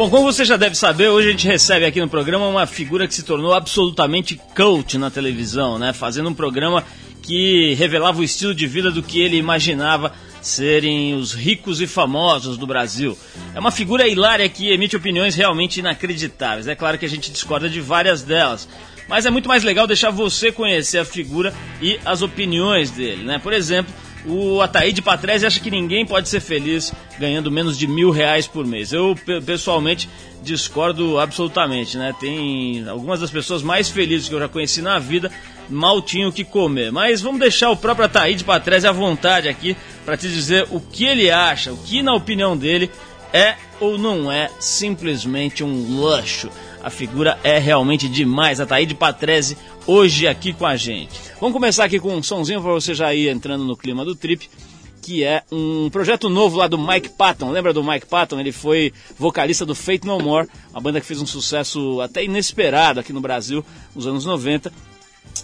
Bom, como você já deve saber, hoje a gente recebe aqui no programa uma figura que se tornou absolutamente coach na televisão, né? Fazendo um programa que revelava o estilo de vida do que ele imaginava serem os ricos e famosos do Brasil. É uma figura hilária que emite opiniões realmente inacreditáveis. É claro que a gente discorda de várias delas, mas é muito mais legal deixar você conhecer a figura e as opiniões dele, né? Por exemplo, o Ataíde Patrese acha que ninguém pode ser feliz ganhando menos de mil reais por mês. Eu, pessoalmente, discordo absolutamente, né? Tem algumas das pessoas mais felizes que eu já conheci na vida mal tinham o que comer. Mas vamos deixar o próprio Ataíde Patrese à vontade aqui para te dizer o que ele acha, o que, na opinião dele, é ou não é simplesmente um luxo. A figura é realmente demais. Ataíde Patrese hoje aqui com a gente. Vamos começar aqui com um sonzinho para você já ir entrando no clima do trip, que é um projeto novo lá do Mike Patton. Lembra do Mike Patton? Ele foi vocalista do Fate No More, uma banda que fez um sucesso até inesperado aqui no Brasil nos anos 90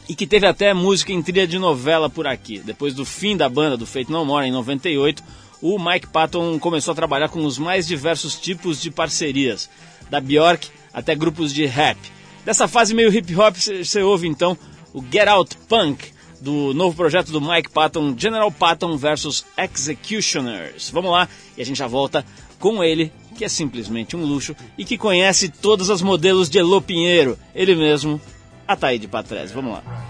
e que teve até música em trilha de novela por aqui. Depois do fim da banda do Fate No More em 98, o Mike Patton começou a trabalhar com os mais diversos tipos de parcerias, da Bjork até grupos de rap. Dessa fase meio hip hop, você ouve então o Get Out Punk, do novo projeto do Mike Patton, General Patton versus Executioners. Vamos lá e a gente já volta com ele, que é simplesmente um luxo e que conhece todas as modelos de Elô Pinheiro, ele mesmo, Ataíde Patrese. Vamos lá.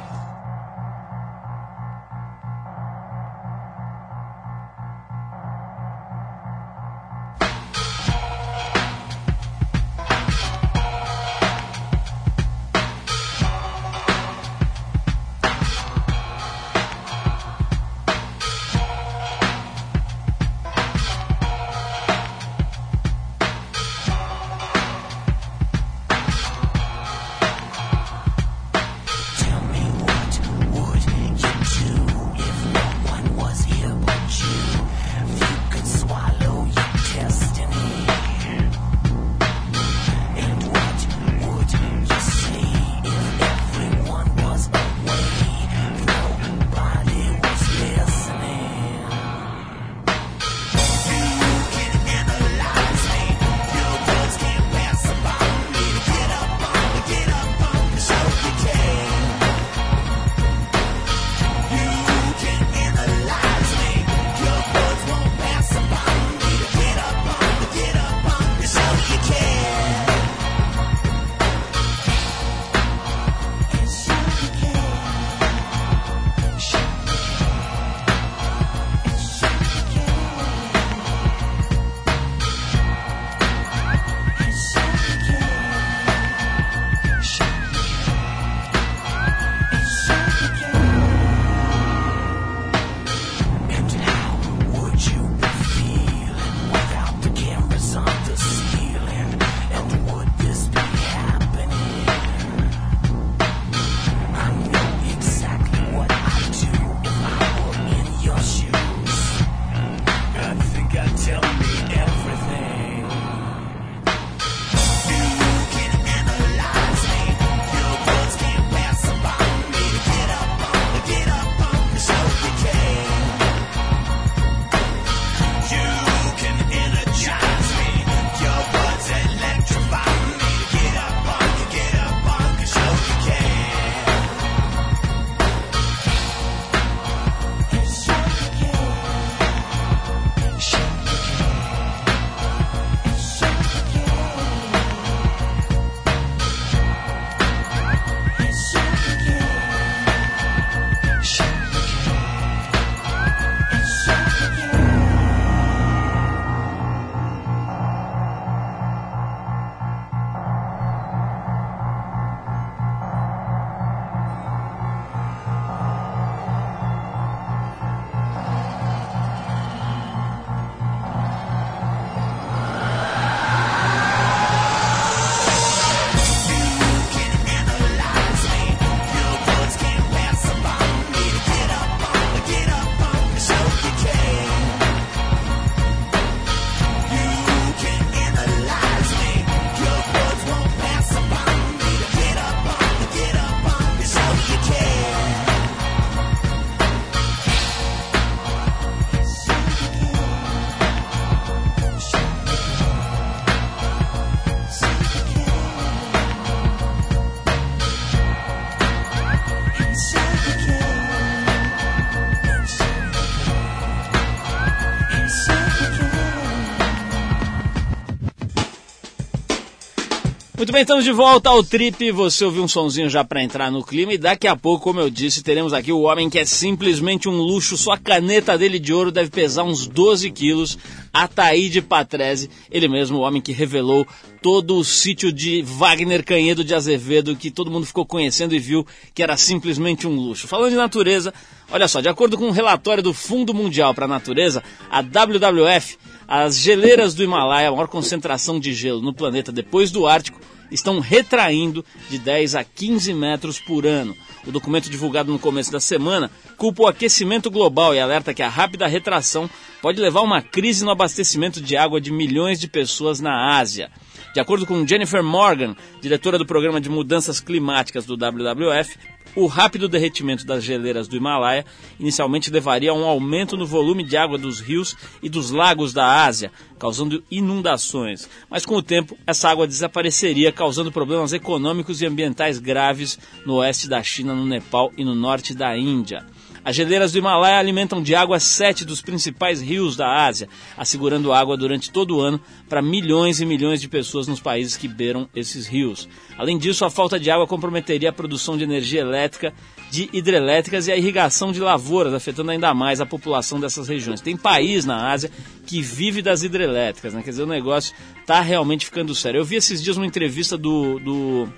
Bem, estamos de volta ao Trip. Você ouviu um sonzinho já para entrar no clima e daqui a pouco, como eu disse, teremos aqui o homem que é simplesmente um luxo. Sua caneta dele de ouro deve pesar uns 12 quilos. Ataíde Patrese, ele mesmo, o homem que revelou todo o sítio de Wagner Canhedo de Azevedo, que todo mundo ficou conhecendo e viu que era simplesmente um luxo. Falando de natureza, olha só, de acordo com um relatório do Fundo Mundial para a Natureza, a WWF as geleiras do Himalaia, a maior concentração de gelo no planeta depois do Ártico, estão retraindo de 10 a 15 metros por ano. O documento divulgado no começo da semana culpa o aquecimento global e alerta que a rápida retração pode levar a uma crise no abastecimento de água de milhões de pessoas na Ásia. De acordo com Jennifer Morgan, diretora do Programa de Mudanças Climáticas do WWF, o rápido derretimento das geleiras do Himalaia inicialmente levaria a um aumento no volume de água dos rios e dos lagos da Ásia, causando inundações. Mas com o tempo, essa água desapareceria, causando problemas econômicos e ambientais graves no oeste da China, no Nepal e no norte da Índia. As geleiras do Himalaia alimentam de água sete dos principais rios da Ásia, assegurando água durante todo o ano para milhões e milhões de pessoas nos países que beiram esses rios. Além disso, a falta de água comprometeria a produção de energia elétrica, de hidrelétricas e a irrigação de lavouras, afetando ainda mais a população dessas regiões. Tem país na Ásia que vive das hidrelétricas, né? quer dizer, o negócio está realmente ficando sério. Eu vi esses dias uma entrevista do, do,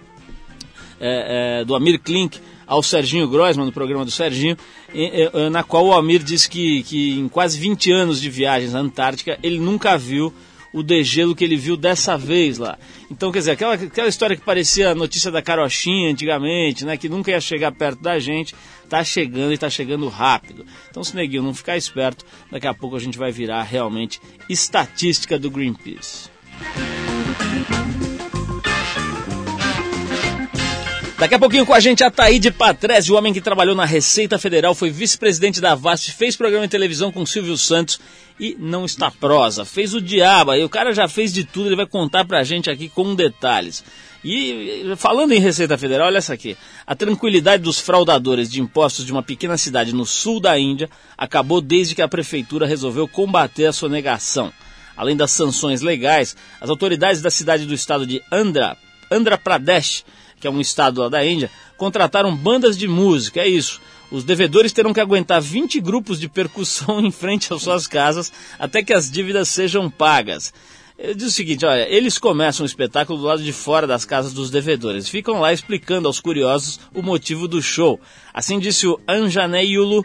é, é, do Amir Klink, ao Serginho Groisman, no programa do Serginho, na qual o Almir disse que, que em quase 20 anos de viagens à Antártica, ele nunca viu o degelo que ele viu dessa vez lá. Então, quer dizer, aquela, aquela história que parecia a notícia da carochinha antigamente, né, que nunca ia chegar perto da gente, tá chegando e tá chegando rápido. Então, se neguinho não ficar esperto, daqui a pouco a gente vai virar realmente estatística do Greenpeace. Daqui a pouquinho com a gente a Taíde Patrese, o homem que trabalhou na Receita Federal, foi vice-presidente da VASP, fez programa de televisão com Silvio Santos e não está prosa. Fez o diabo, e o cara já fez de tudo, ele vai contar pra gente aqui com detalhes. E falando em Receita Federal, olha essa aqui. A tranquilidade dos fraudadores de impostos de uma pequena cidade no sul da Índia acabou desde que a prefeitura resolveu combater a sonegação. Além das sanções legais, as autoridades da cidade do estado de Andhra, Andhra Pradesh, que é um estado lá da Índia, contrataram bandas de música, é isso. Os devedores terão que aguentar 20 grupos de percussão em frente às suas casas até que as dívidas sejam pagas. Eu diz o seguinte, olha, eles começam o espetáculo do lado de fora das casas dos devedores. Ficam lá explicando aos curiosos o motivo do show. Assim disse o Anjaneyulu,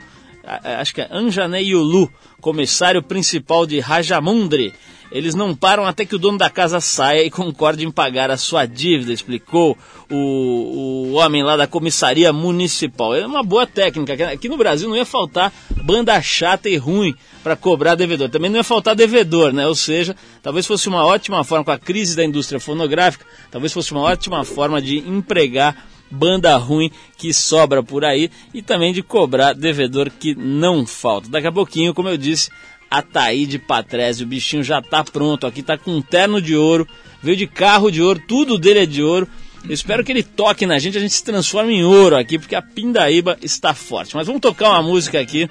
acho que é Anjaneyulu, comissário principal de Rajamundri, eles não param até que o dono da casa saia e concorde em pagar a sua dívida, explicou o, o homem lá da comissaria municipal. É uma boa técnica. Aqui no Brasil não ia faltar banda chata e ruim para cobrar devedor. Também não ia faltar devedor, né? Ou seja, talvez fosse uma ótima forma, com a crise da indústria fonográfica, talvez fosse uma ótima forma de empregar banda ruim que sobra por aí e também de cobrar devedor que não falta. Daqui a pouquinho, como eu disse, Ataíde Patrese. O bichinho já tá pronto aqui, tá com um terno de ouro, veio de carro de ouro, tudo dele é de ouro. Eu espero que ele toque na gente, a gente se transforme em ouro aqui, porque a pindaíba está forte. Mas vamos tocar uma música aqui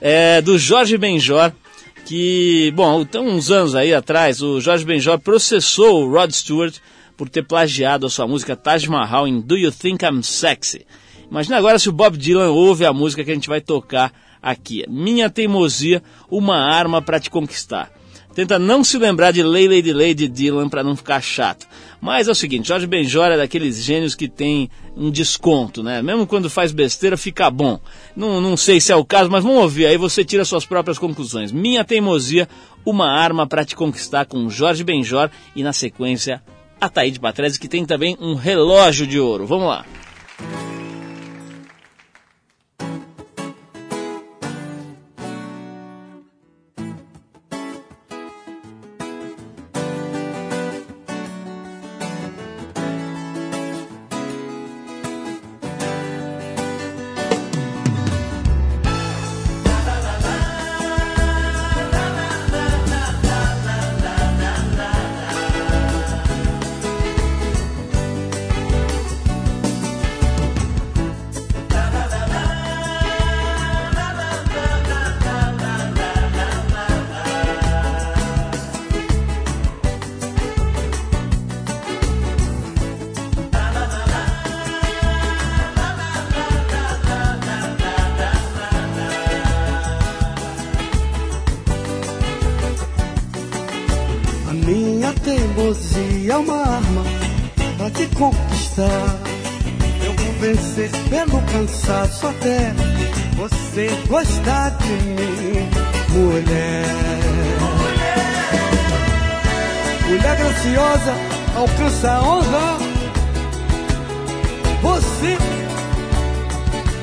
é, do Jorge Benjor, que, bom, então uns anos aí atrás, o Jorge Benjor processou o Rod Stewart por ter plagiado a sua música Taj Mahal em Do You Think I'm Sexy? Imagina agora se o Bob Dylan ouve a música que a gente vai tocar aqui. Minha teimosia, uma arma para te conquistar. Tenta não se lembrar de Lay Lady Lady Dylan para não ficar chato. Mas é o seguinte, Jorge Benjor é daqueles gênios que tem um desconto, né? Mesmo quando faz besteira, fica bom. Não, não sei se é o caso, mas vamos ouvir, aí você tira suas próprias conclusões. Minha teimosia, uma arma para te conquistar com Jorge Benjor e na sequência a Taíde Patrese, que tem também um relógio de ouro. Vamos lá. teimosia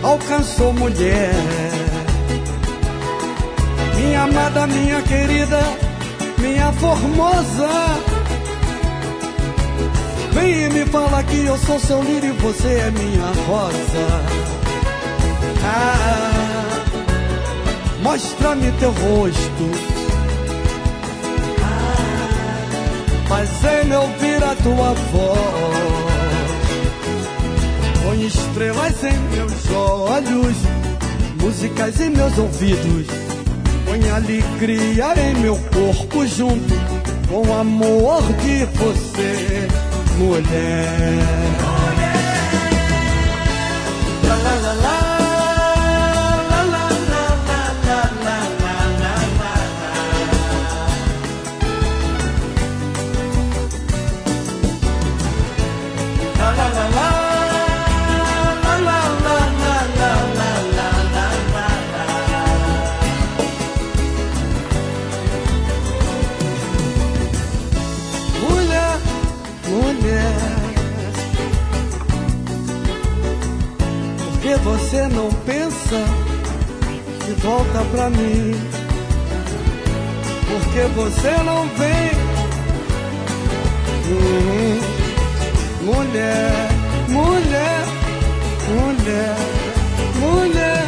alcançou mulher. Minha amada, minha querida, minha formosa. Vem e me fala que eu sou seu lírio e você é minha rosa. Ah, Mostra-me teu rosto. Ah, Fazei-me ouvir a tua voz. Estrelas em meus olhos, músicas em meus ouvidos. Põe alegria em meu corpo junto com o amor de você, mulher. Você não pensa e volta pra mim? Por que você não vem? Hum, mulher, mulher, mulher, mulher.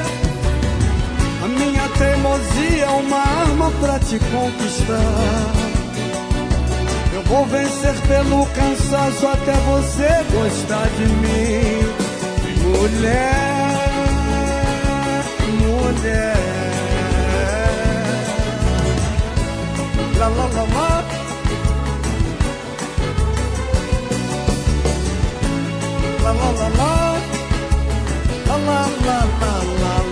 A minha teimosia é uma arma pra te conquistar. Eu vou vencer pelo cansaço até você gostar de mim. Mulher, la la la. La la la la. La la la la la la la.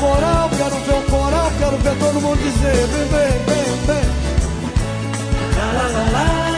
Coral, quero ver o coral, quero ver todo mundo dizer, vem, vem, vem, vem. La.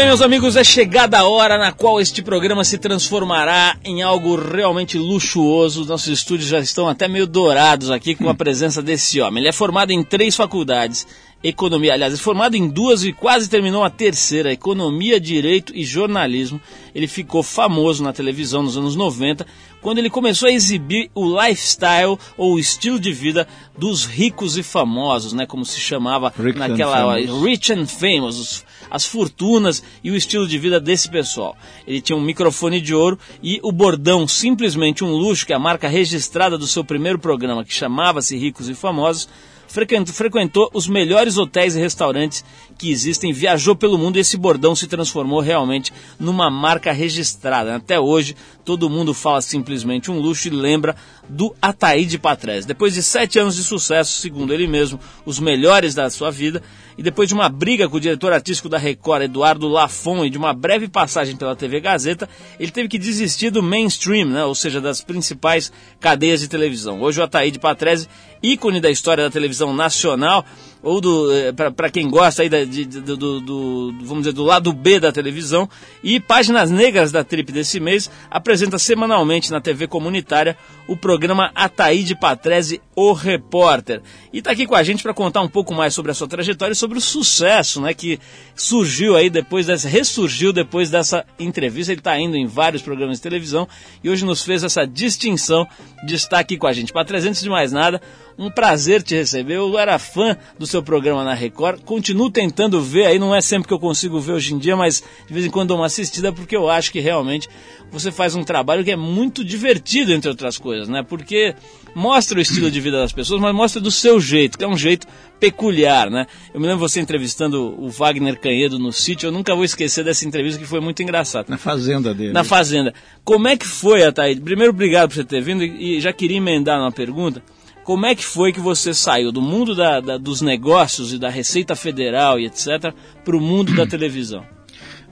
Bem, meus amigos, é chegada a hora na qual este programa se transformará em algo realmente luxuoso. Nossos estúdios já estão até meio dourados aqui com a presença desse homem. Ele é formado em três faculdades. Economia, aliás, é formado em duas e quase terminou a terceira, Economia, Direito e Jornalismo. Ele ficou famoso na televisão nos anos 90, quando ele começou a exibir o lifestyle ou o estilo de vida dos ricos e famosos, né, como se chamava and naquela famous. rich and famous, as fortunas e o estilo de vida desse pessoal. Ele tinha um microfone de ouro e o bordão simplesmente um luxo, que é a marca registrada do seu primeiro programa, que chamava-se Ricos e Famosos, frequentou, os melhores hotéis e restaurantes que existem, viajou pelo mundo e esse bordão se transformou realmente numa marca registrada. Até hoje, todo mundo fala simplesmente um luxo e lembra do Ataíde Patrese. Depois de sete anos de sucesso, segundo ele mesmo, os melhores da sua vida, e depois de uma briga com o diretor artístico da Record, Eduardo Lafon, e de uma breve passagem pela TV Gazeta, ele teve que desistir do mainstream, né? ou seja, das principais cadeias de televisão. Hoje o Ataíde Patrese, ícone da história da televisão nacional, ou do eh, para quem gosta aí da, de, do, do, do, vamos dizer, do lado B da televisão. E Páginas Negras da Trip desse mês apresenta semanalmente na TV comunitária o programa Ataíde Patrese, o Repórter. E está aqui com a gente para contar um pouco mais sobre a sua trajetória e sobre o sucesso né, que surgiu aí depois dessa, ressurgiu depois dessa entrevista. Ele está indo em vários programas de televisão e hoje nos fez essa distinção de estar aqui com a gente. Patrese, antes de mais nada, um prazer te receber. Eu era fã do seu programa na Record. Continuo tentando ver, aí não é sempre que eu consigo ver hoje em dia, mas de vez em quando dou uma assistida porque eu acho que realmente você faz um trabalho que é muito divertido, entre outras coisas, né? Porque mostra o estilo de vida das pessoas, mas mostra do seu jeito, que é um jeito peculiar, né? Eu me lembro você entrevistando o Wagner Canhedo no sítio, eu nunca vou esquecer dessa entrevista que foi muito engraçada. Na fazenda dele. Na fazenda. Como é que foi, Ataíde? Primeiro, obrigado por você ter vindo e já queria emendar uma pergunta. Como é que foi que você saiu do mundo da, da, dos negócios e da Receita Federal e etc. para o mundo da televisão?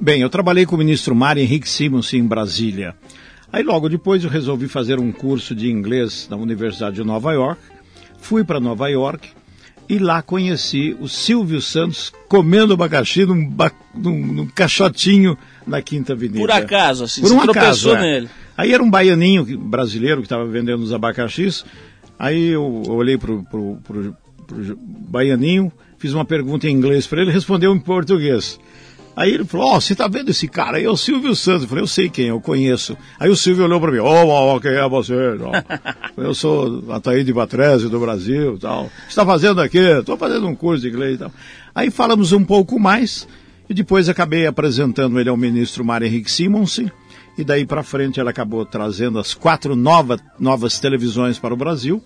Bem, eu trabalhei com o ministro Mário Henrique Simons em Brasília. Aí logo depois eu resolvi fazer um curso de inglês na Universidade de Nova York. Fui para Nova York e lá conheci o Silvio Santos comendo abacaxi num, num, num caixotinho na Quinta Avenida. Por acaso, assim, Por um acaso, tropeçou é. nele. Aí era um baianinho brasileiro que estava vendendo os abacaxis Aí eu olhei pro, pro, pro, pro Baianinho, fiz uma pergunta em inglês para ele, respondeu em português. Aí ele falou, ó, oh, você tá vendo esse cara aí? É o Silvio Santos. Eu falei, eu sei quem, eu conheço. Aí o Silvio olhou para mim, ô, oh, oh, quem é você? Oh. eu sou Ataíde Batrese do Brasil tal. O que você está fazendo aqui? Estou fazendo um curso de inglês e tal. Aí falamos um pouco mais e depois acabei apresentando ele ao ministro Mário Henrique Simonsen e daí para frente ela acabou trazendo as quatro nova, novas televisões para o Brasil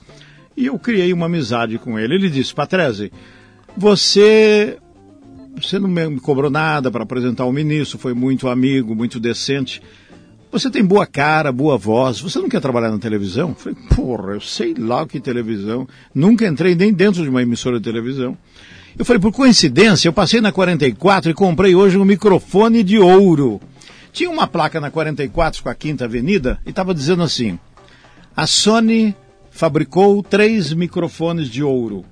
e eu criei uma amizade com ele. Ele disse, Patrese, você, você não me cobrou nada para apresentar o ministro, foi muito amigo, muito decente. Você tem boa cara, boa voz, você não quer trabalhar na televisão? Eu falei, porra, eu sei lá o que televisão, nunca entrei nem dentro de uma emissora de televisão. Eu falei, por coincidência, eu passei na 44 e comprei hoje um microfone de ouro. Tinha uma placa na 44 com a Quinta Avenida e estava dizendo assim: a Sony fabricou três microfones de ouro.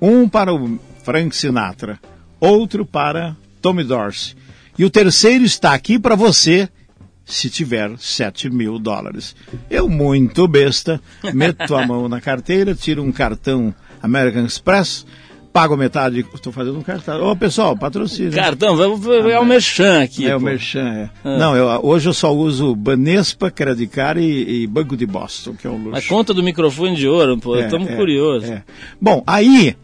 Um para o Frank Sinatra, outro para Tommy Dorsey. E o terceiro está aqui para você se tiver 7 mil dólares. Eu, muito besta, meto a mão na carteira, tiro um cartão American Express, pago metade, estou fazendo um cartão. Ô, pessoal, patrocínio. Cartão, vamos é o Merchan aqui. É pô. o Merchan, é. Ah. Não, eu, hoje eu só uso Banespa, Credicard e, e Banco de Boston, que é um luxo. Mas conta do microfone de ouro, pô, é, estamos é, curiosos. É. Bom, aí,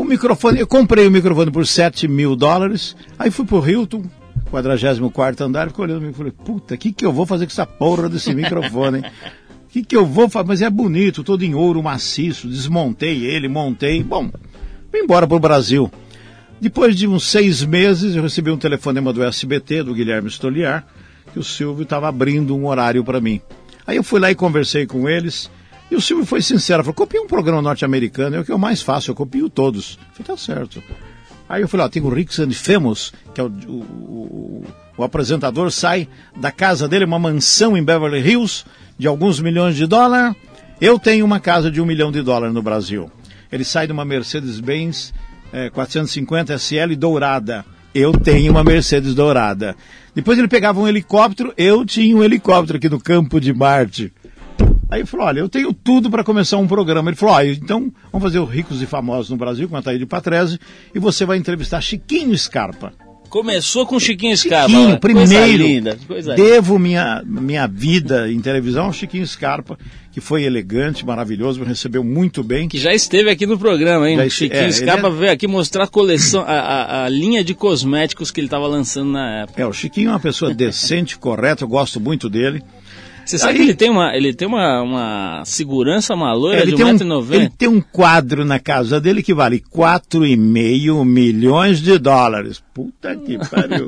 o microfone, eu comprei o microfone por 7 mil dólares, aí fui pro Hilton, 44 andar, fiquei olhando e falei, puta, o que, que eu vou fazer com essa porra desse microfone? O que, que eu vou fazer? Mas é bonito, todo em ouro maciço, desmontei ele, montei. Bom, vim embora para o Brasil. Depois de uns seis meses, eu recebi um telefonema do SBT, do Guilherme Stoliar, que o Silvio estava abrindo um horário para mim. Aí eu fui lá e conversei com eles, e o Silvio foi sincero, falou, copia um programa norte-americano, é o que eu mais faço, eu copio todos. Eu falei, tá certo. Aí eu falei, ó, tem o Ricks and que é o, o, o, o apresentador, sai da casa dele, uma mansão em Beverly Hills, de alguns milhões de dólares. Eu tenho uma casa de um milhão de dólares no Brasil. Ele sai de uma Mercedes-Benz é, 450 SL dourada. Eu tenho uma Mercedes dourada. Depois ele pegava um helicóptero, eu tinha um helicóptero aqui no campo de Marte. Aí ele falou, olha, eu tenho tudo para começar um programa. Ele falou, olha, então vamos fazer o Ricos e Famosos no Brasil, com a Thaí de Patrese, e você vai entrevistar Chiquinho Scarpa. Começou com Chiquinho Scarpa. Chiquinho, primeiro. Coisa linda, coisa devo minha, minha vida em televisão ao Chiquinho Scarpa, que foi elegante, maravilhoso, me recebeu muito bem. Que já esteve aqui no programa, hein? Já Chiquinho é, Scarpa é... veio aqui mostrar a coleção, a, a, a linha de cosméticos que ele estava lançando na época. É, o Chiquinho é uma pessoa decente, correta, eu gosto muito dele. Você sabe Aí, que ele tem uma, ele tem uma, uma segurança, uma loira é, de 1,90m? Um, ele tem um quadro na casa dele que vale 4,5 milhões de dólares. Puta que pariu.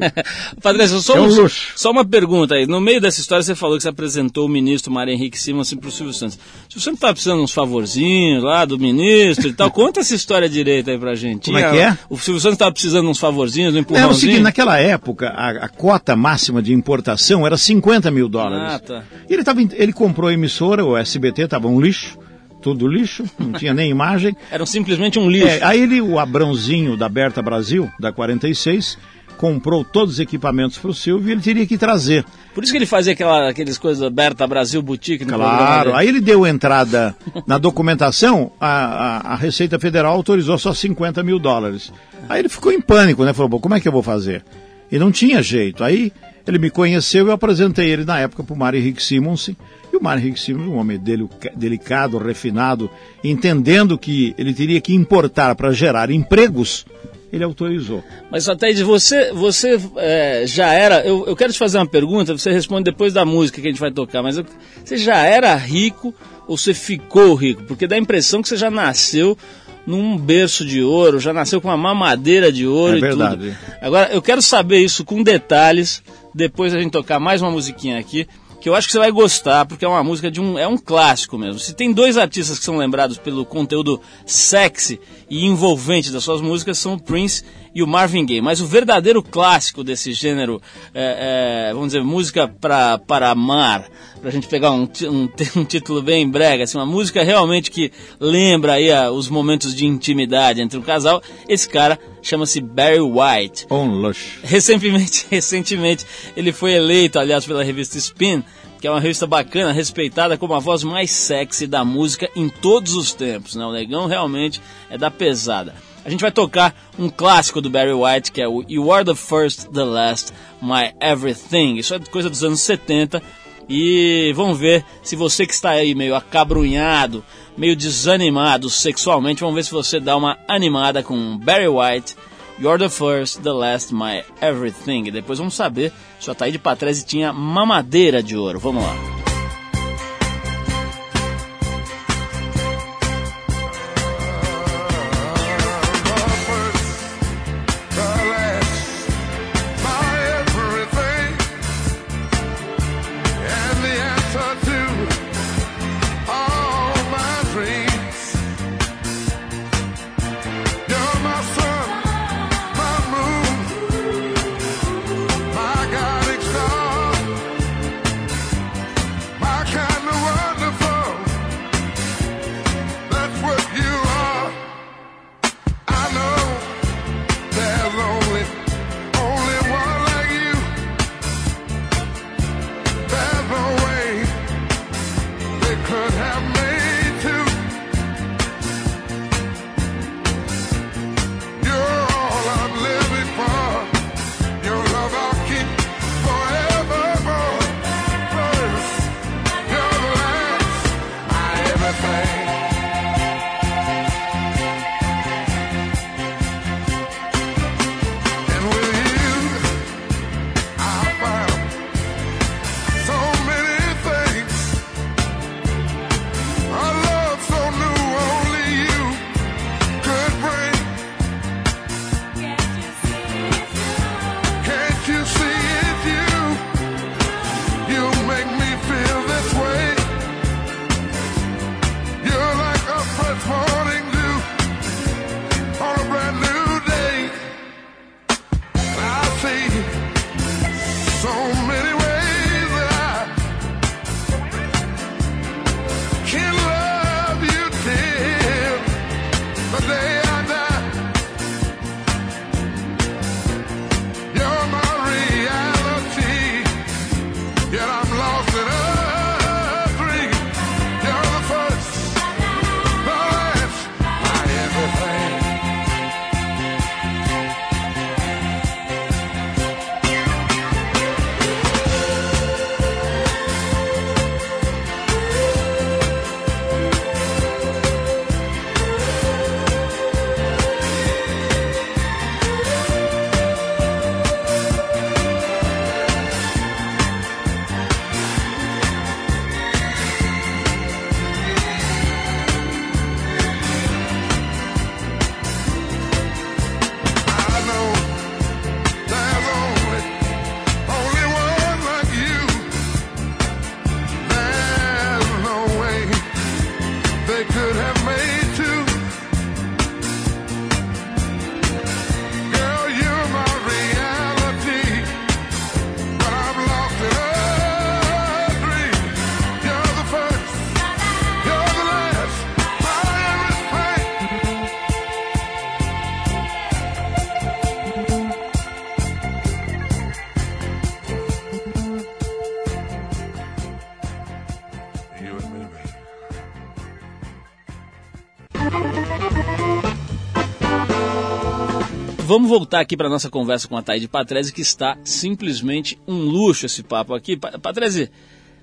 Padre, só, é um só uma pergunta aí. No meio dessa história você falou que você apresentou o ministro Mário Henrique Simons assim, para o Silvio Santos. O Silvio Santos estava precisando de uns favorzinhos lá do ministro e tal. Conta essa história direita aí pra gente. Como é que é? O Silvio Santos estava precisando de uns favorzinhos, um empurrãozinho? É o seguinte, naquela época a, a cota máxima de importação era 50 mil dólares. Ah, tá. Ele, tava, ele comprou a emissora, o SBT estava um lixo, tudo lixo, não tinha nem imagem. Eram simplesmente um lixo. É, aí ele, o Abrãozinho da Berta Brasil, da 46, comprou todos os equipamentos para o Silvio e ele teria que trazer. Por isso que ele fazia aquela, aqueles coisas Berta Brasil Boutique. No claro, aí ele deu entrada na documentação, a, a, a, Receita Federal autorizou só 50 mil dólares. Aí ele ficou em pânico, né? Falou, como é que eu vou fazer? E não tinha jeito. Aí ele me conheceu e eu apresentei ele na época para o Mário Henrique Simonsen. E o Mário Henrique Simonsen, um homem delicado, refinado, entendendo que ele teria que importar para gerar empregos, ele autorizou. Mas, Ataíde, você, você é, já era. Eu, eu, quero te fazer uma pergunta, você responde depois da música que a gente vai tocar, mas eu, você já era rico ou você ficou rico? Porque dá a impressão que você já nasceu num berço de ouro, já nasceu com uma mamadeira de ouro é e verdade. tudo. Agora, eu quero saber isso com detalhes, depois a gente tocar mais uma musiquinha aqui que eu acho que você vai gostar, porque é uma música de um. é um clássico mesmo. Se tem dois artistas que são lembrados pelo conteúdo sexy e envolvente das suas músicas, são o Prince e o Marvin Gaye. Mas o verdadeiro clássico desse gênero, é, é, vamos dizer, música pra, para amar, pra gente pegar um, um, um, título bem brega, assim, uma música realmente que lembra aí a, os momentos de intimidade entre o casal, esse cara chama-se Barry White. Um luxo. Recentemente, recentemente ele foi eleito, aliás, pela revista Spin, que é uma revista bacana, respeitada como a voz mais sexy da música em todos os tempos. Né? O negão realmente é da pesada. A gente vai tocar um clássico do Barry White, que é o You Are the First, the Last, My Everything. Isso é coisa dos anos 70. E vamos ver se você que está aí meio acabrunhado, meio desanimado sexualmente, vamos ver se você dá uma animada com Barry White, You're the First, the Last, My Everything. E depois vamos saber se o Ataíde Patrese tinha mamadeira de ouro. Vamos lá. Vamos voltar aqui para nossa conversa com a Taide Patrese, que está simplesmente um luxo esse papo aqui. Patrese,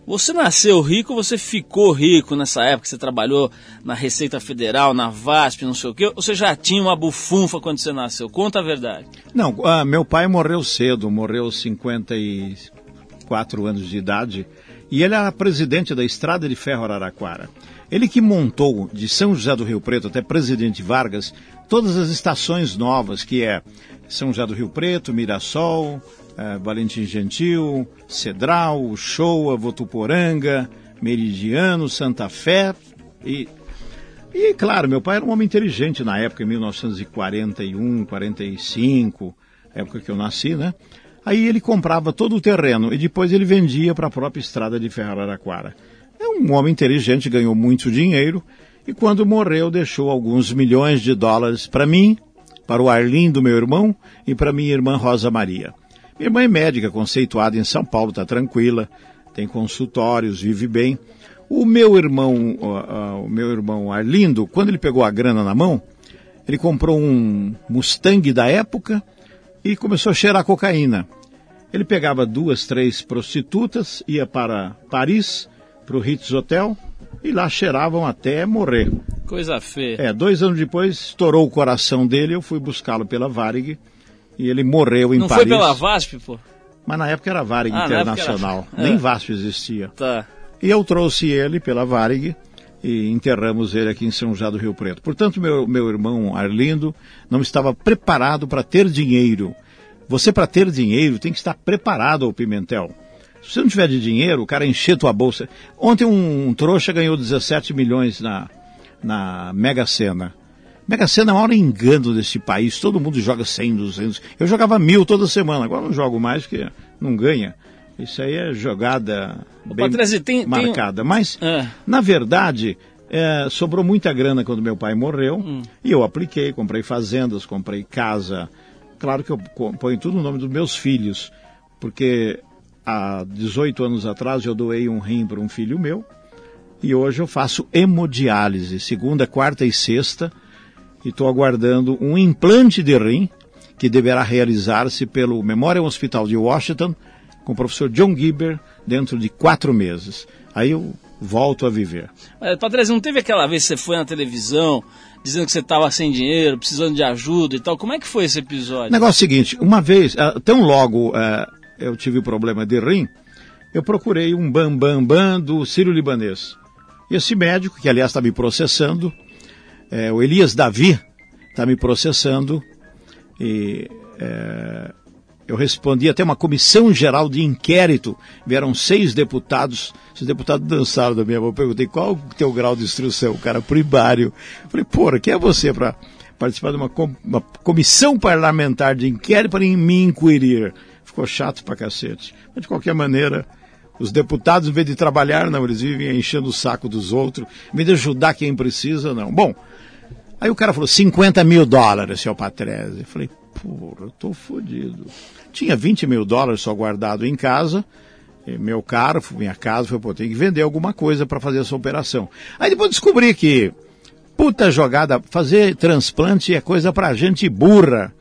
você nasceu rico, você ficou rico nessa época, você trabalhou na Receita Federal, na VASP, não sei o quê, ou você já tinha uma bufunfa quando você nasceu? Conta a verdade. Não, uh, meu pai morreu cedo, morreu aos 54 anos de idade, e ele era presidente da Estrada de Ferro Araraquara. Ele que montou de São José do Rio Preto até Presidente Vargas todas as estações novas, que é São José do Rio Preto, Mirassol, eh, Valentim Gentil, Cedral, Shoa, Votuporanga, Meridiano, Santa Fé e e claro, meu pai era um homem inteligente na época, em 1941, 45, época que eu nasci, né? Aí ele comprava todo o terreno e depois ele vendia para a própria estrada de Ferro Araraquara. É um homem inteligente, ganhou muito dinheiro e quando morreu deixou alguns milhões de dólares para mim, para o Arlindo, meu irmão, e para minha irmã Rosa Maria. Minha irmã é médica, conceituada em São Paulo, está tranquila, tem consultórios, vive bem. O meu irmão, uh, o meu irmão Arlindo, quando ele pegou a grana na mão, ele comprou um Mustang da época e começou a cheirar cocaína. Ele pegava duas, três prostitutas, ia para Paris, para o Ritz Hotel e lá cheiravam até morrer. Coisa feia. É, dois anos depois estourou o coração dele, eu fui buscá-lo pela Varig e ele morreu em Não Paris. Não foi pela VASP, pô? Mas na época era Varig ah, Internacional, era... nem é. VASP existia. Tá. E eu trouxe ele pela Varig e enterramos ele aqui em São José do Rio Preto. Portanto, meu, meu irmão Arlindo não estava preparado para ter dinheiro. Você, para ter dinheiro, tem que estar preparado ao Pimentel. Se você não tiver de dinheiro, o cara encher tua bolsa. Ontem um, um trouxa ganhou 17 milhões na, na Mega Sena. Mega Sena é o maior engano desse país. Todo mundo joga 100, 200. Eu jogava mil toda semana. Agora não jogo mais porque não ganha. Isso aí é jogada bem Patrese, tem, marcada. Tem... Mas, é. na verdade, é, sobrou muita grana quando meu pai morreu. Hum. E eu apliquei, comprei fazendas, comprei casa. Claro que eu ponho tudo no nome dos meus filhos. Porque há 18 anos atrás eu doei um rim para um filho meu e hoje eu faço hemodiálise, segunda, quarta e sexta, e estou aguardando um implante de rim que deverá realizar-se pelo Memorial Hospital de Washington com o professor John Gieber dentro de quatro meses. Aí eu volto a viver. Mas, Patrícia, não teve aquela vez que você foi na televisão dizendo que você estava sem dinheiro, precisando de ajuda e tal? Como é que foi esse episódio? O negócio é o seguinte, uma vez, uh, tão logo uh, eu tive problema de rim, eu procurei um bam bam bam do Sírio Libanês. Esse médico, que aliás está me processando, é, o Elias Davi, está me processando, e é, eu respondi até uma comissão geral de inquérito, vieram seis deputados, esses deputados dançaram da minha mão, eu perguntei qual o teu grau de instrução, cara primário. Eu falei, porra, quem é você para participar de uma, uma comissão parlamentar de inquérito para me inquirir? Ficou chato pra cacete. Mas de qualquer maneira, os deputados, em vez de trabalhar, não, eles vivem enchendo o saco dos outros, em vez de ajudar quem precisa, não. Bom, aí o cara falou, 50 mil dólares, seu Patrese. Eu falei, porra, eu tô fodido. Tinha 20 mil dólares só guardado em casa, meu caro, minha casa, foi, pô, tem que vender alguma coisa para fazer essa operação. Aí depois descobri que, puta jogada, fazer transplante é coisa pra gente burra.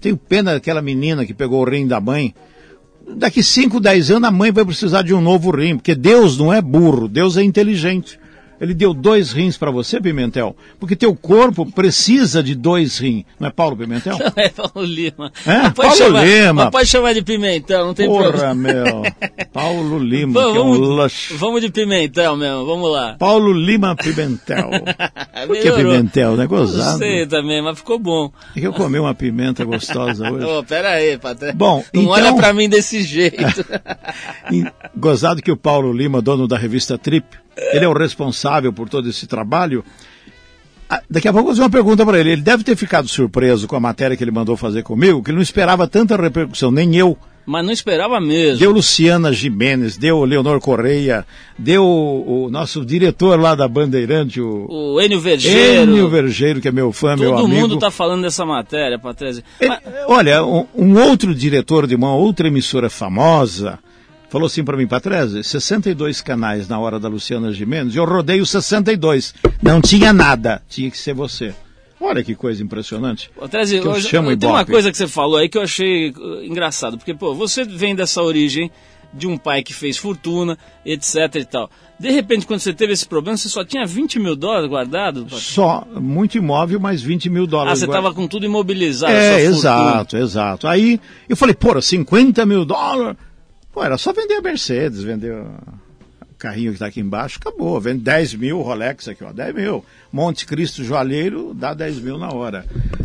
Tenho pena daquela menina que pegou o rim da mãe. Daqui 5, 10 anos a mãe vai precisar de um novo rim, porque Deus não é burro, Deus é inteligente. Ele deu dois rins para você, Pimentel, porque teu corpo precisa de dois rins. Não é Paulo Pimentel? Não, é Paulo Lima. É? Paulo chamar, Lima. Pode chamar de Pimentel, não tem Porra, problema. meu. Paulo Lima, vamos, que é um luxo. Vamos de Pimentel mesmo, vamos lá. Paulo Lima Pimentel. Por que Pimentel? Não é gozado? Não sei também, mas ficou bom. É que eu comi uma pimenta gostosa hoje. oh, pera aí, Patrícia. Bom, não então... olha pra mim desse jeito. gozado que o Paulo Lima, dono da revista Trip, ele é o responsável por todo esse trabalho. Ah, daqui a pouco eu vou fazer uma pergunta para ele. Ele deve ter ficado surpreso com a matéria que ele mandou fazer comigo, que ele não esperava tanta repercussão, nem eu. Mas não esperava mesmo. Deu Luciana Jimenez, deu Leonor Correia, deu o, o nosso diretor lá da Bandeirante, o, o Enio Vergeiro. Enio Vergeiro, que é meu fã, Todo meu amigo. Todo mundo está falando dessa matéria, Patrícia. Mas... Olha, um, um, outro diretor de uma outra emissora famosa, falou assim para mim, Patrese, 62 canais na hora da Luciana Gimenez, eu rodei os 62. Não tinha nada, tinha que ser você. Olha que coisa impressionante. Treze, Que eu hoje- chamo tem uma coisa que você falou aí que eu achei uh, engraçado, porque, pô, você vem dessa origem de um pai que fez fortuna, etc e tal. De repente, quando você teve esse problema, você só tinha 20 mil dólares guardado? Só, muito imóvel, mais 20 mil Ah, dólares. você guarda- estava com tudo imobilizado. É, sua fortuna. exato, exato. Aí eu falei, porra, 50 mil dólares? Pô, era só vender a Mercedes, vender o carrinho que está aqui embaixo, acabou. Vende 10 mil, Rolex aqui, ó, 10 mil. Monte Cristo Joalheiro dá 10 mil na hora.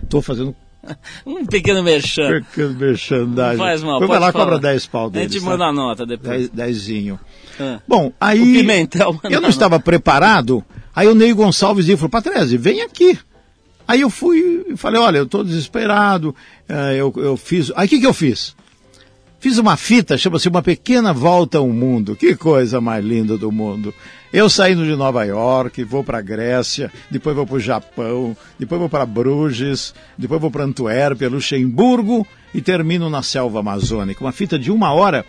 Tô fazendo Um pequeno merchan. pequeno merchandising. Faz mal, Foi lá, falar. cobra 10 pau A deles. gente tá? manda a nota depois. Dez- Dezinho. Ah. Bom, aí. O Pimentel Eu não a estava preparado. Aí o Ney Gonçalves falou, Patrese, vem aqui. Aí eu fui e falei: olha, eu estou desesperado. eh, eu, eu fiz. Aí o que, que eu fiz? Fiz uma fita, chama-se Uma Pequena Volta ao Mundo. Que coisa mais linda do mundo. Eu saindo de Nova York, vou para Grécia, depois vou para o Japão, depois vou para Bruges, depois vou para Antuérpia, Luxemburgo e termino na selva amazônica. Uma fita de uma hora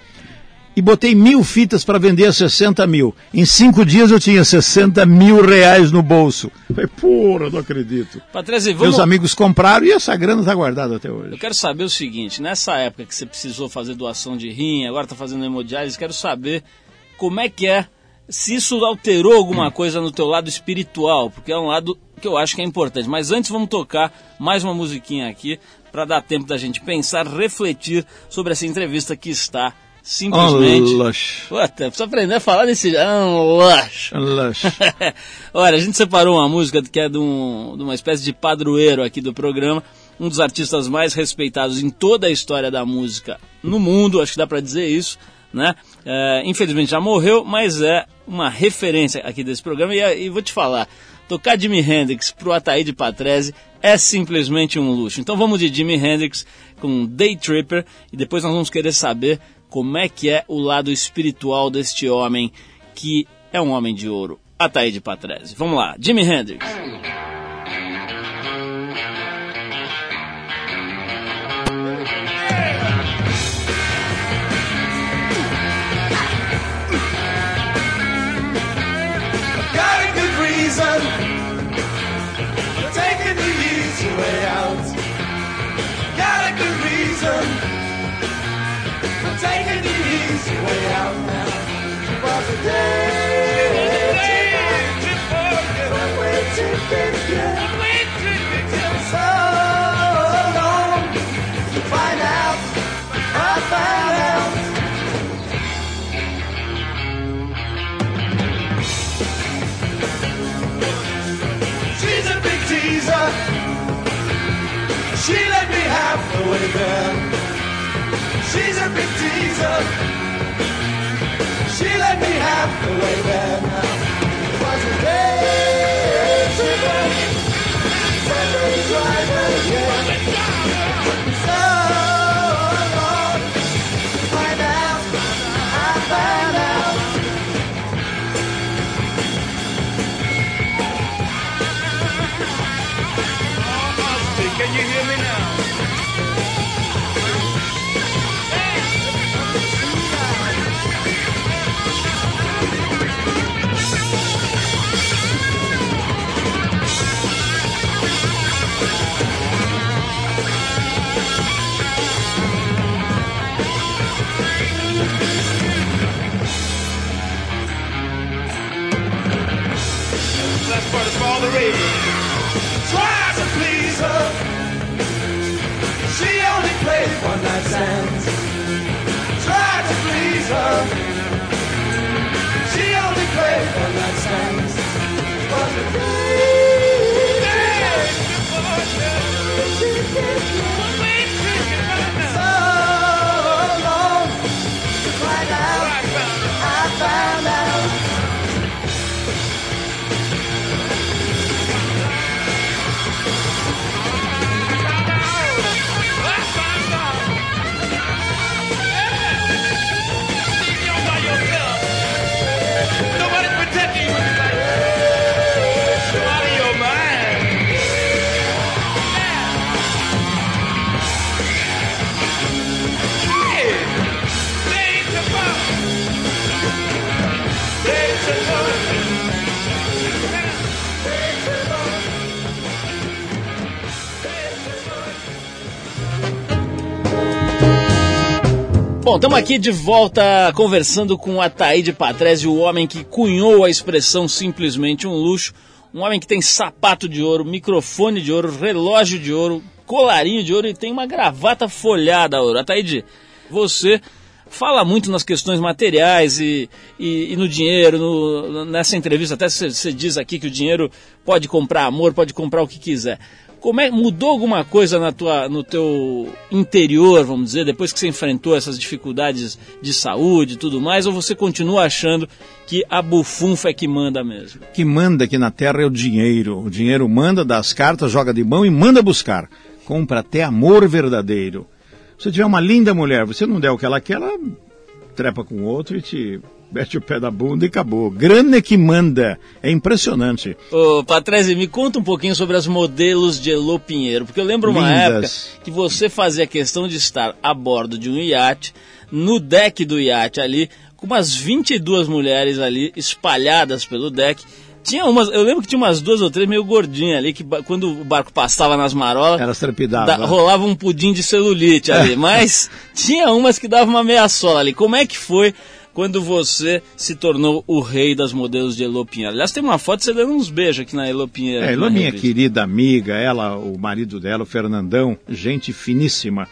e botei mil fitas para vender a 60 mil. Em cinco dias eu tinha 60 mil reais no bolso. Falei, porra, não acredito. Patrese, vamos... Meus amigos compraram e essa grana está guardada até Eu hoje. quero saber o seguinte, nessa época que você precisou fazer doação de rim, agora está fazendo hemodiálise, quero saber como é que é, se isso alterou alguma coisa no teu lado espiritual, porque é um lado que eu acho que é importante. Mas antes vamos tocar mais uma musiquinha aqui, para dar tempo da gente pensar, refletir sobre essa entrevista que está simplesmente... Oh, lush. Puta, precisa aprender a falar desse... Ah, lush. Lush. Olha, a gente separou uma música que é de, um- de uma espécie de padroeiro aqui do programa, um dos artistas mais respeitados em toda a história da música no mundo, acho que dá pra dizer isso, né? É, infelizmente já morreu, mas é uma referência aqui desse programa e, e vou te falar, tocar Jimi Hendrix pro Ataíde Patrese é simplesmente um luxo. Então vamos de Jimi Hendrix com Day Tripper e depois nós vamos querer saber como é que é o lado espiritual deste homem que é um homem de ouro. Ataíde Patrese. Vamos lá, Jimi Hendrix. Taking the easy way out. Got a good reason me Bom, estamos aqui de volta conversando com Ataíde Patrese, o homem que cunhou a expressão simplesmente um luxo. Um homem que tem sapato de ouro, microfone de ouro, relógio de ouro, colarinho de ouro e tem uma gravata folhada a ouro. Ataíde, você fala muito nas questões materiais e, e, e no dinheiro. no- nessa entrevista até você diz aqui que o dinheiro pode comprar amor, pode comprar o que quiser. Como é, mudou alguma coisa na tua, no teu interior, vamos dizer, depois que você enfrentou essas dificuldades de saúde e tudo mais, ou você continua achando que a bufunfa é que manda mesmo? que manda aqui na Terra é o dinheiro. O dinheiro manda, dá as cartas, joga de mão e manda buscar. Compra até amor verdadeiro. Se tiver uma linda mulher, você não der o que ela quer, ela trepa com outro e te mete o pé da bunda e acabou. Grana é que manda. É impressionante. Ô, Patrese, me conta um pouquinho sobre as modelos de Elô Pinheiro, porque eu lembro uma Lindas. época que você fazia questão de estar a bordo de um iate, no deck do iate ali, com umas 22 mulheres ali espalhadas pelo deck. Tinha umas, eu lembro que tinha umas duas ou três meio gordinhas ali, que quando o barco passava nas marolas, Elas trepidavam. da- né? rolava um pudim de celulite ali, mas tinha umas que davam uma meia sola ali. Como é que foi quando você se tornou o rei das modelos de Elô Pinheiro? Aliás, tem uma foto você dando uns beijos aqui na Elô Pinheiro. É, na minha querida amiga, ela, o marido dela, o Fernandão, gente finíssima.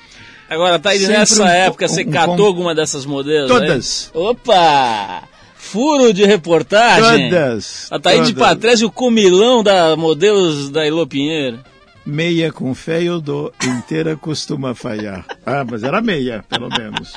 Agora, Thaís, Sempre nessa um- época você um- um catou alguma dessas modelos? Todas. aí? Opa! Furo de reportagem. Todas. A Thaís de. Patrese, o comilão da modelos da Elô Pinheiro. Meia com fé eu dou, inteira costuma falhar. Ah, mas era meia, pelo menos.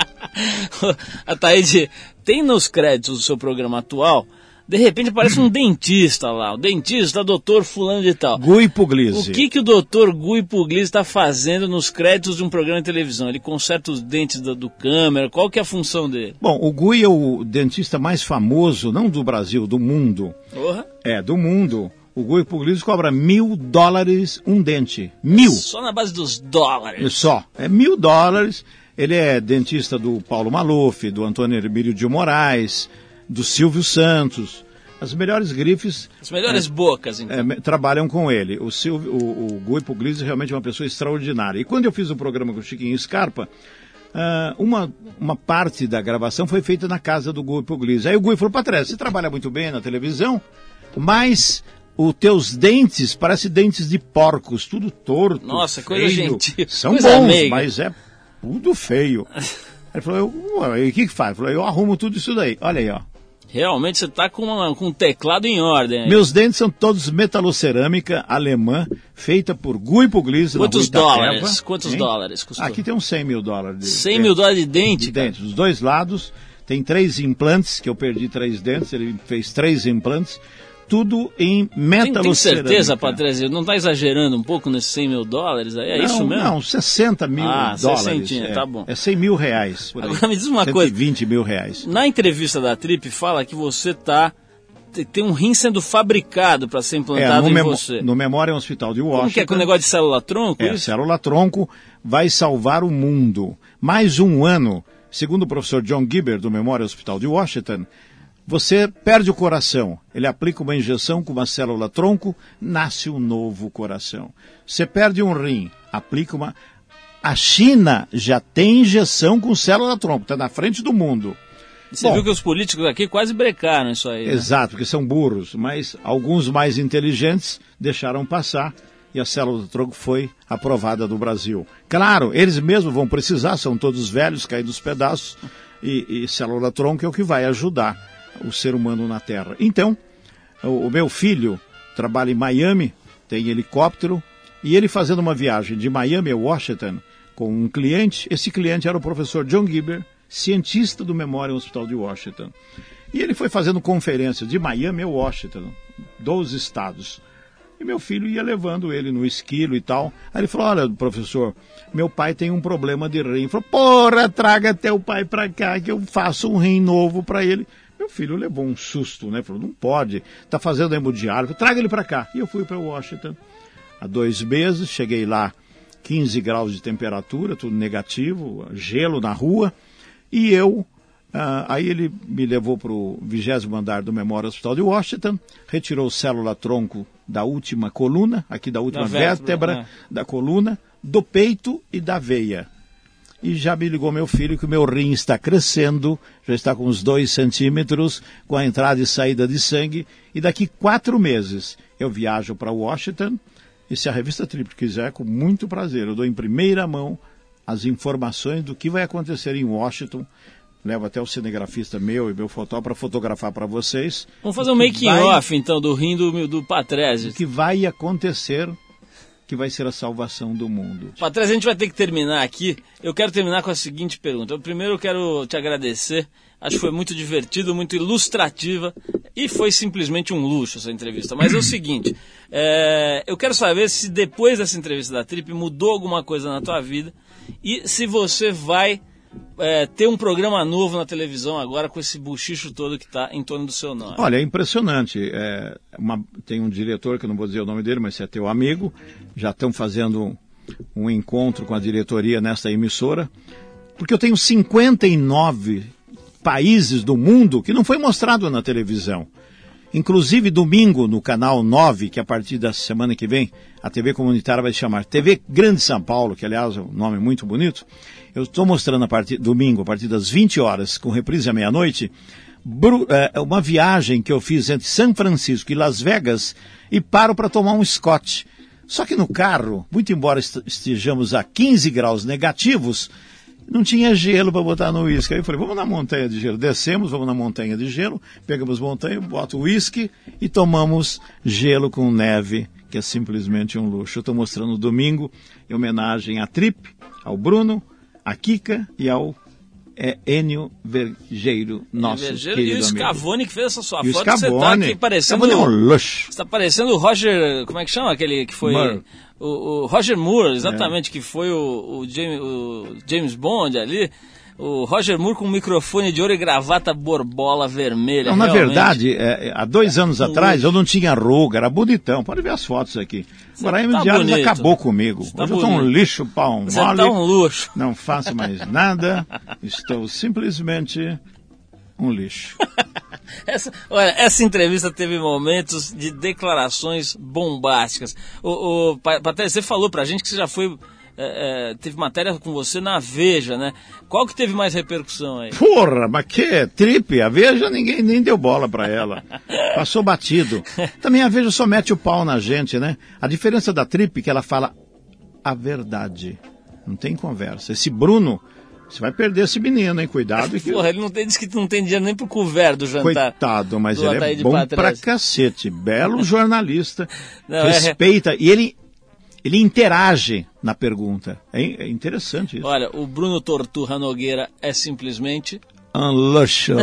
a Taíde tem nos créditos do seu programa atual, de repente aparece um dentista lá, o dentista, doutor fulano de tal. Gui O Puglisi. que, que o doutor Gui Puglisi está fazendo nos créditos de um programa de televisão? Ele conserta os dentes do, do câmera, qual que é a função dele? Bom, o Gui é o dentista mais famoso, não do Brasil, do mundo. Porra, É, do mundo. O Gui Puglisi cobra mil dólares um dente. Mil. só na base dos dólares. Só. É mil dólares. Ele é dentista do Paulo Maluf, do Antônio Hermílio de Moraes, do Silvio Santos. As melhores grifes As melhores bocas, então. é, trabalham com ele. O, Silvio, o, o Gui Puglisi realmente é uma pessoa extraordinária. E quando eu fiz o programa com o Chiquinho Scarpa, ah, uma, uma parte da gravação foi feita na casa do Gui Puglisi. Aí o Gui falou, Patrese, você trabalha muito bem na televisão, mas os teus dentes parecem dentes de porcos, tudo torto. Nossa, coisa feio. gentil, São coisa bons, meiga. mas é tudo feio. Ele falou, o que que faz? Ele falou, eu arrumo tudo isso daí. Olha aí, ó. Realmente você tá com, uma- com um teclado em ordem. aí. Meus dentes são todos metalocerâmica alemã, feita por Gui Puglisi. Quantos dólares? Quantos hein? dólares custou? Aqui tem uns 100 mil dólares. De, 100 mil dólares de dente, de dentes. Dos dois lados, tem três implantes, que eu perdi três dentes, ele fez três implantes, tudo em Tem, metalocerâmica. tem certeza, Patrícia? Não tá exagerando um pouco nesses 100 mil dólares? É não, isso mesmo? Não, 60 mil Ah, dólares. sessentinha, é, tá bom. É 100 mil reais. Agora me diz uma coisa. 120 mil reais. Na entrevista da Trip fala que você tá te- tem um rim sendo fabricado para ser É, implantado no, em você. no Memória Hospital de Washington. Como que é com o negócio de célula tronco? É, isso? célula tronco vai salvar o mundo. Mais um ano, segundo o professor John Gibber, do Memorial Hospital de Washington, você perde o coração. Ele aplica uma injeção com uma célula tronco, nasce um novo coração. Você perde um rim, aplica uma. A China já tem injeção com célula tronco, está na frente do mundo. Você Bom. viu que os políticos aqui quase brecaram isso aí. né? Exato, porque são burros, mas alguns mais inteligentes deixaram passar e a célula do tronco foi aprovada no Brasil. Claro, eles mesmos vão precisar, são todos velhos, caindo dos pedaços, e, e célula tronco é o que vai ajudar o ser humano na Terra. Então, o, meu filho trabalha em Miami, tem helicóptero, e ele fazendo uma viagem de Miami a Washington com um cliente, esse cliente era o professor John Gibber, cientista do Memorial Hospital de Washington. E ele foi fazendo conferências de Miami a Washington, dos estados. E meu filho ia levando ele no esquilo e tal. Aí ele falou: Olha, professor, meu pai tem um problema de rim. Ele falou: Porra, traga teu pai pra cá que eu faço um rim novo pra ele. Meu filho levou um susto, né? Falou: Não pode, tá fazendo hemodiálisis, traga ele pra cá. E eu fui para Washington. Há dois meses, cheguei lá, 15 graus de temperatura, tudo negativo, gelo na rua. E eu ah, aí ele me levou para o vigésimo andar do Memorial Hospital de Washington, retirou célula tronco da última coluna, aqui da última Da vértebra, vértebra né? da coluna, do peito e da veia. E já me ligou meu filho que o meu rim está crescendo, já está com uns dois centímetros, com a entrada e saída de sangue. E daqui quatro meses eu viajo para Washington. E se a revista Trip quiser, com muito prazer, eu dou em primeira mão as informações do que vai acontecer em Washington. Levo até o cinegrafista meu e meu fotógrafo para fotografar para vocês. Vamos fazer um O que making vai- off então do rim do, do Patrese. O que vai acontecer, que vai ser a salvação do mundo. Patrese, a gente vai ter que terminar aqui. Eu quero terminar com a seguinte pergunta. Eu, primeiro eu quero te agradecer. Acho que foi muito divertido, muito ilustrativa e foi simplesmente um luxo essa entrevista. Mas é o seguinte, é, eu quero saber se depois dessa entrevista da Trip mudou alguma coisa na tua vida e se você vai é, ter um programa novo na televisão agora com esse buchicho todo que está em torno do seu nome. Olha, é impressionante. É, uma- tem um diretor, que eu não vou dizer o nome dele, mas é teu amigo. Já estão fazendo um, encontro com a diretoria nessa emissora. Porque eu tenho 59 países do mundo que não foi mostrado na televisão. Inclusive, domingo, no canal 9, que a partir da semana que vem a TV comunitária vai se chamar TV Grande São Paulo, que aliás é um nome muito bonito. Eu estou mostrando a partir domingo, a partir das 20 horas, com reprise à meia-noite, é, uma viagem que eu fiz entre São Francisco e Las Vegas e paro para tomar um Scott. Só que no carro, muito embora est- estejamos a 15 graus negativos, não tinha gelo para botar no uísque. Aí eu falei, vamos na montanha de gelo. Descemos, vamos na montanha de gelo, pegamos montanha, boto o uísque e tomamos gelo com neve, que é simplesmente um luxo. Eu estou mostrando domingo, em homenagem à Trip, ao Bruno, à Kika e ao é, Enio Vergeiro, nosso Vergeiro, querido e o amigo. Scavone que fez essa sua E foto, você tá Scavone. aqui parecendo... Scavone é um luxo. Você tá parecendo o Roger. Como é que chama aquele que foi. Moore. O, o Roger Moore, exatamente, que foi o, o James, o James Bond ali. O Roger Moore com um microfone de ouro e gravata borbola vermelha. Não, na verdade, é, é, há dois anos atrás eu não tinha ruga, era bonitão. Pode ver as fotos aqui. Agora tá o diário acabou comigo. tá Hoje eu estou um lixo Você mole. tá um luxo. Não faço mais nada. Estou simplesmente um lixo. Essa, olha, essa entrevista teve momentos de declarações bombásticas. O, o Pa- Patrícia, você falou pra gente que você já foi. É, é, teve matéria com você na Veja, né? Qual que teve mais repercussão aí? Porra, mas que tripe? A Veja ninguém nem deu bola pra ela. Passou batido. Também a Veja só mete o pau na gente, né? A diferença da tripe é que ela fala a verdade. Não tem conversa. Esse Bruno, você vai perder esse menino, hein? Cuidado que... Porra, ele não tem, diz que não tem dinheiro nem pro couvert do jantar. Coitado, mas ele é bom Patrese. pra cacete. Belo jornalista. Não, é- respeita. E ele, ele interage na pergunta. É, é interessante isso. Olha, o Bruno Torturra Nogueira é simplesmente. Um luxo.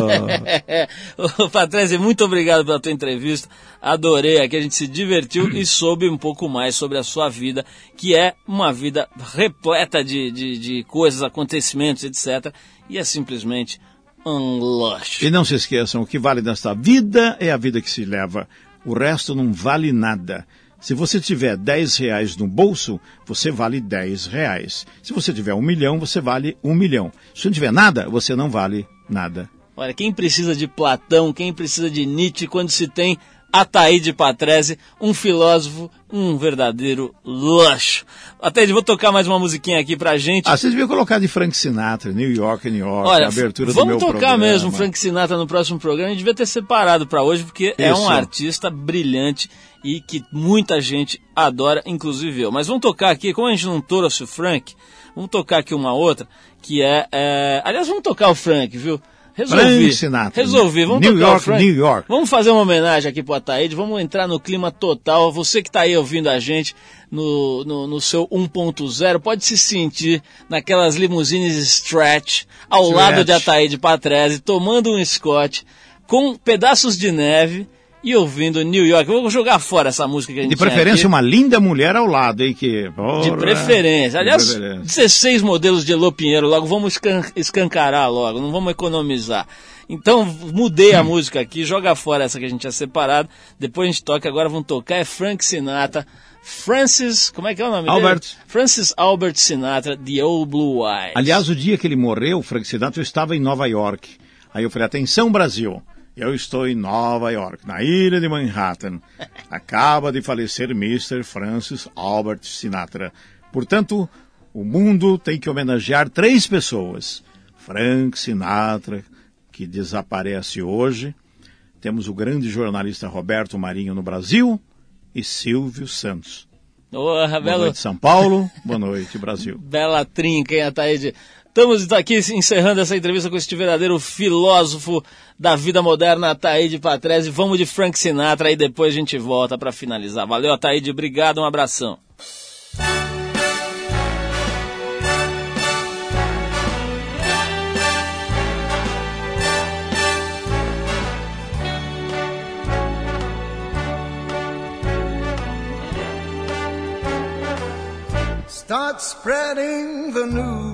Patrese, muito obrigado pela tua entrevista. Adorei aqui, a gente se divertiu e soube um pouco mais sobre a sua vida, que é uma vida repleta de, de, de coisas, acontecimentos, etc. E é simplesmente um luxo. E não se esqueçam, o que vale nesta vida é a vida que se leva. O resto não vale nada. Se você tiver 10 reais no bolso, você vale 10 reais. Se você tiver um milhão, você vale um milhão. Se não tiver nada, você não vale nada. Olha, quem precisa de Platão, quem precisa de Nietzsche, quando se tem Ataíde Patrese, um filósofo, um verdadeiro luxo. Ataíde, vou tocar mais uma musiquinha aqui pra gente. Ah, vocês deviam colocar de Frank Sinatra, New York, New York, Olha, abertura do vamos meu tocar programa. mesmo Frank Sinatra no próximo programa. A gente devia ter separado pra hoje, porque é Isso. um artista brilhante e que muita gente adora, inclusive eu. Mas vamos tocar aqui, como a gente não trouxe o Frank, vamos tocar aqui uma outra, que é... é... Aliás, vamos tocar o Frank, viu? Resolvi. Resolvi, vamos New York. New York. Vamos fazer uma homenagem aqui pro Ataíde, vamos entrar no clima total. Você que está aí ouvindo a gente no, no, no seu 1.0, pode se sentir naquelas limusines stretch, ao Stretch. lado de Ataíde Patrese, tomando um Scott, com pedaços de neve e ouvindo New York. Eu vou jogar fora essa música que a gente De preferência, uma linda mulher ao lado, hein? Que, De Porra. preferência. Aliás, De preferência. 16 modelos de Elô Pinheiro logo, vamos escan- escancarar logo, não vamos economizar. Então, mudei a Hum. música aqui, joga fora essa que a gente tinha separado, depois a gente toca, agora vamos tocar, é Frank Sinatra, Francis, como é que é o nome Albert. dele? Francis Albert Sinatra, The Old Blue Eyes. Aliás, o dia que ele morreu, Frank Sinatra, eu estava em Nova York. Aí eu falei, atenção Brasil, eu estou em Nova York, na ilha de Manhattan. Acaba de falecer Mr. Francis Albert Sinatra. Portanto, o mundo tem que homenagear três pessoas. Frank Sinatra, que desaparece hoje. Temos o grande jornalista Roberto Marinho no Brasil e Silvio Santos. Porra, Boa belo, noite, São Paulo. Boa noite, Brasil. bela trinca, hein, Ataíde? Estamos aqui encerrando essa entrevista com este verdadeiro filósofo da vida moderna, Ataíde Patrese. Vamos de Frank Sinatra e depois a gente volta para finalizar. Valeu, Ataíde. Obrigado, um abração. Start spreading the news.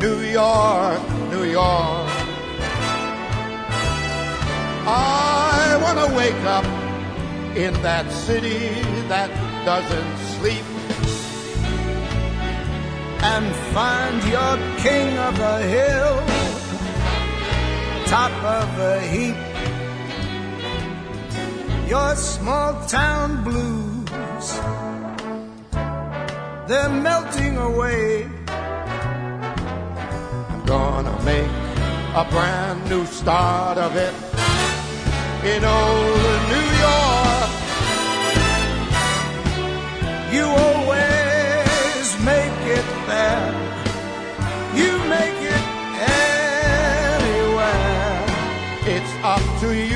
New York, New York. I want to wake up in that city that doesn't sleep. and find your king of the hill, top of the heap. Your small town blues, they're melting away. Gonna make a brand new start of it in old New York. You always make it there. You make it anywhere. It's up to you,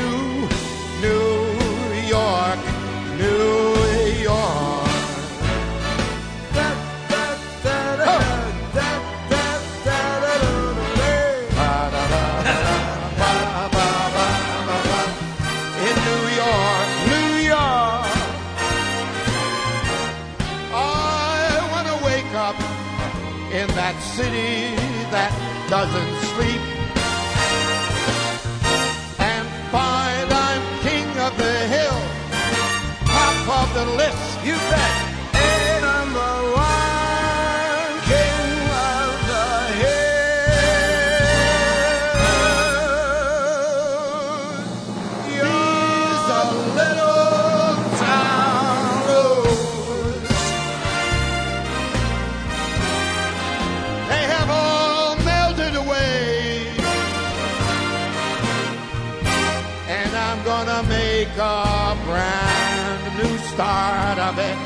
gonna make a brand new start of it.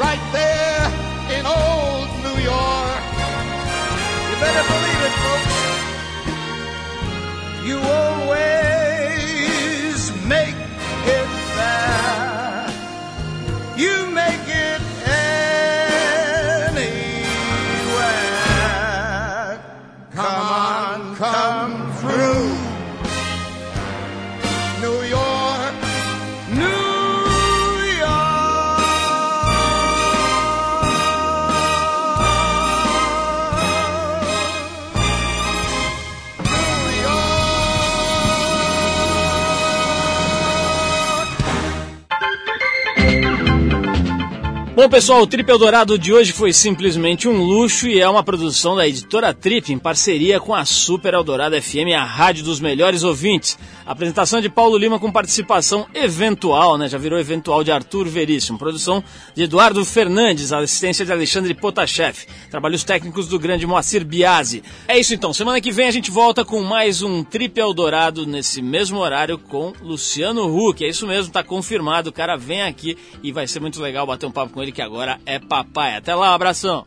Right there in old New York. You better believe it, folks. You always Bom, pessoal, o Trip Eldorado de hoje foi simplesmente um luxo e é uma produção da editora Trip em parceria com a Super Eldorado FM, a rádio dos melhores ouvintes. A apresentação de Paulo Lima com participação eventual, né? Já virou eventual de Arthur Veríssimo. Produção de Eduardo Fernandes, assistência de Alexandre Potashev. Trabalhos técnicos do grande Moacir Biasi. É isso então, semana que vem a gente volta com mais um Trip Eldorado nesse mesmo horário com Luciano Huck. É isso mesmo, tá confirmado. O cara vem aqui e vai ser muito legal bater um papo com ele que agora é papai. Até lá, abração.